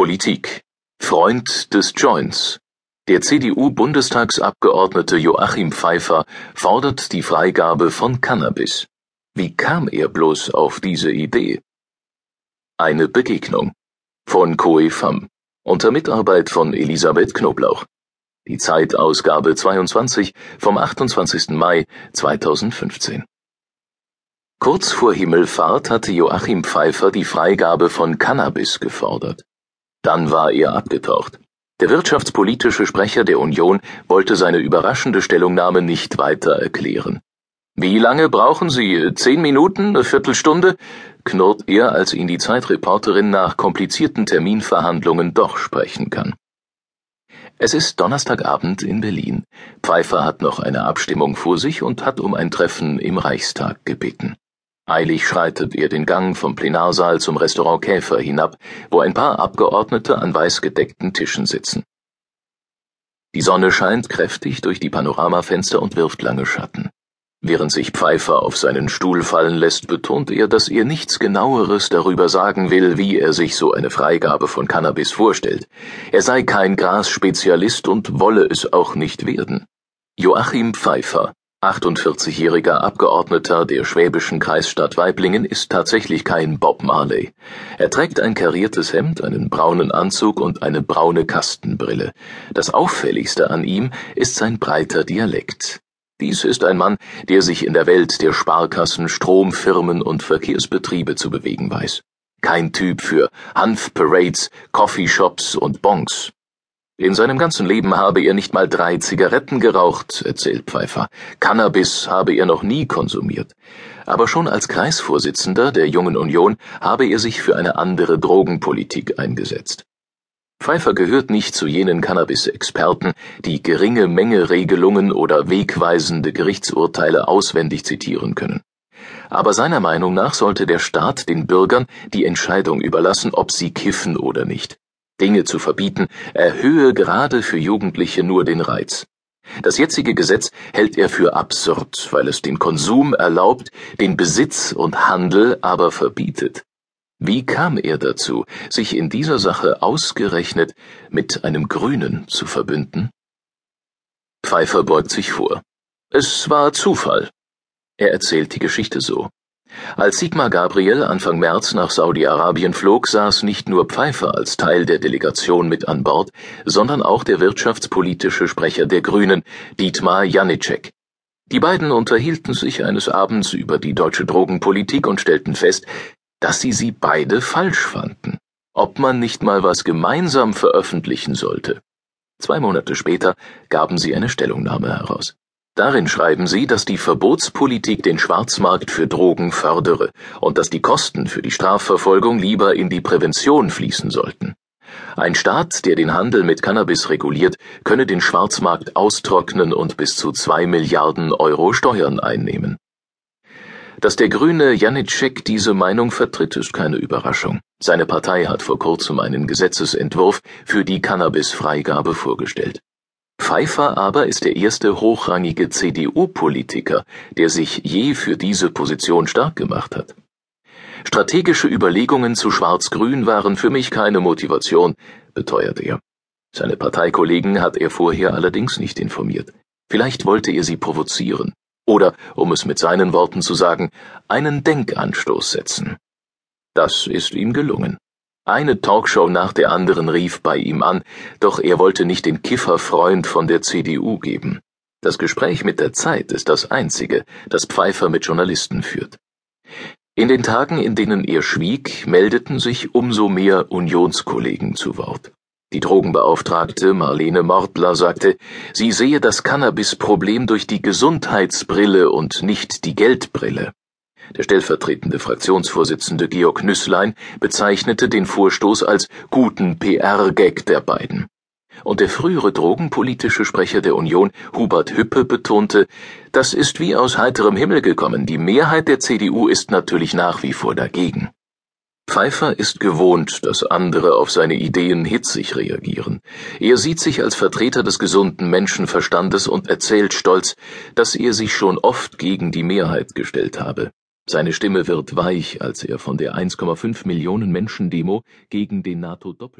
Politik Freund des Joints Der CDU-Bundestagsabgeordnete Joachim Pfeiffer fordert die Freigabe von Cannabis. Wie kam er bloß auf diese Idee? Eine Begegnung von Koe Pham unter Mitarbeit von Elisabeth Knoblauch. Die Zeitausgabe 22 vom 28. Mai 2015. Kurz vor Himmelfahrt hatte Joachim Pfeiffer die Freigabe von Cannabis gefordert. Dann war er abgetaucht. Der wirtschaftspolitische Sprecher der Union wollte seine überraschende Stellungnahme nicht weiter erklären. Wie lange brauchen Sie? Zehn Minuten? Eine Viertelstunde? knurrt er, als ihn die Zeitreporterin nach komplizierten Terminverhandlungen doch sprechen kann. Es ist Donnerstagabend in Berlin. Pfeiffer hat noch eine Abstimmung vor sich und hat um ein Treffen im Reichstag gebeten. Eilig schreitet er den Gang vom Plenarsaal zum Restaurant Käfer hinab, wo ein paar Abgeordnete an weiß gedeckten Tischen sitzen. Die Sonne scheint kräftig durch die Panoramafenster und wirft lange Schatten. Während sich Pfeiffer auf seinen Stuhl fallen lässt, betont er, dass er nichts genaueres darüber sagen will, wie er sich so eine Freigabe von Cannabis vorstellt. Er sei kein Grasspezialist und wolle es auch nicht werden. Joachim Pfeiffer 48-jähriger Abgeordneter der schwäbischen Kreisstadt Weiblingen ist tatsächlich kein Bob Marley. Er trägt ein kariertes Hemd, einen braunen Anzug und eine braune Kastenbrille. Das auffälligste an ihm ist sein breiter Dialekt. Dies ist ein Mann, der sich in der Welt der Sparkassen, Stromfirmen und Verkehrsbetriebe zu bewegen weiß. Kein Typ für Hanfparades, Coffeeshops und Bonks. In seinem ganzen Leben habe er nicht mal drei Zigaretten geraucht, erzählt Pfeiffer. Cannabis habe er noch nie konsumiert. Aber schon als Kreisvorsitzender der Jungen Union habe er sich für eine andere Drogenpolitik eingesetzt. Pfeiffer gehört nicht zu jenen Cannabis-Experten, die geringe Menge Regelungen oder wegweisende Gerichtsurteile auswendig zitieren können. Aber seiner Meinung nach sollte der Staat den Bürgern die Entscheidung überlassen, ob sie kiffen oder nicht. Dinge zu verbieten, erhöhe gerade für Jugendliche nur den Reiz. Das jetzige Gesetz hält er für absurd, weil es den Konsum erlaubt, den Besitz und Handel aber verbietet. Wie kam er dazu, sich in dieser Sache ausgerechnet mit einem Grünen zu verbünden? Pfeiffer beugt sich vor. Es war Zufall. Er erzählt die Geschichte so. Als Sigmar Gabriel Anfang März nach Saudi-Arabien flog, saß nicht nur Pfeiffer als Teil der Delegation mit an Bord, sondern auch der wirtschaftspolitische Sprecher der Grünen, Dietmar Janicek. Die beiden unterhielten sich eines Abends über die deutsche Drogenpolitik und stellten fest, dass sie sie beide falsch fanden. Ob man nicht mal was gemeinsam veröffentlichen sollte. Zwei Monate später gaben sie eine Stellungnahme heraus. Darin schreiben sie, dass die Verbotspolitik den Schwarzmarkt für Drogen fördere und dass die Kosten für die Strafverfolgung lieber in die Prävention fließen sollten. Ein Staat, der den Handel mit Cannabis reguliert, könne den Schwarzmarkt austrocknen und bis zu zwei Milliarden Euro Steuern einnehmen. Dass der Grüne Janitschek diese Meinung vertritt, ist keine Überraschung. Seine Partei hat vor kurzem einen Gesetzesentwurf für die Cannabis-Freigabe vorgestellt. Pfeiffer aber ist der erste hochrangige CDU-Politiker, der sich je für diese Position stark gemacht hat. Strategische Überlegungen zu Schwarz-Grün waren für mich keine Motivation, beteuert er. Seine Parteikollegen hat er vorher allerdings nicht informiert. Vielleicht wollte er sie provozieren. Oder, um es mit seinen Worten zu sagen, einen Denkanstoß setzen. Das ist ihm gelungen. Eine Talkshow nach der anderen rief bei ihm an, doch er wollte nicht den Kifferfreund von der CDU geben. Das Gespräch mit der Zeit ist das einzige, das Pfeiffer mit Journalisten führt. In den Tagen, in denen er schwieg, meldeten sich umso mehr Unionskollegen zu Wort. Die Drogenbeauftragte Marlene Mordler sagte, sie sehe das Cannabis-Problem durch die Gesundheitsbrille und nicht die Geldbrille. Der stellvertretende Fraktionsvorsitzende Georg Nüßlein bezeichnete den Vorstoß als guten PR-Gag der beiden. Und der frühere drogenpolitische Sprecher der Union, Hubert Hüppe, betonte, das ist wie aus heiterem Himmel gekommen, die Mehrheit der CDU ist natürlich nach wie vor dagegen. Pfeiffer ist gewohnt, dass andere auf seine Ideen hitzig reagieren. Er sieht sich als Vertreter des gesunden Menschenverstandes und erzählt stolz, dass er sich schon oft gegen die Mehrheit gestellt habe. Seine Stimme wird weich, als er von der 1,5 Millionen Menschen Demo gegen den NATO-Doppel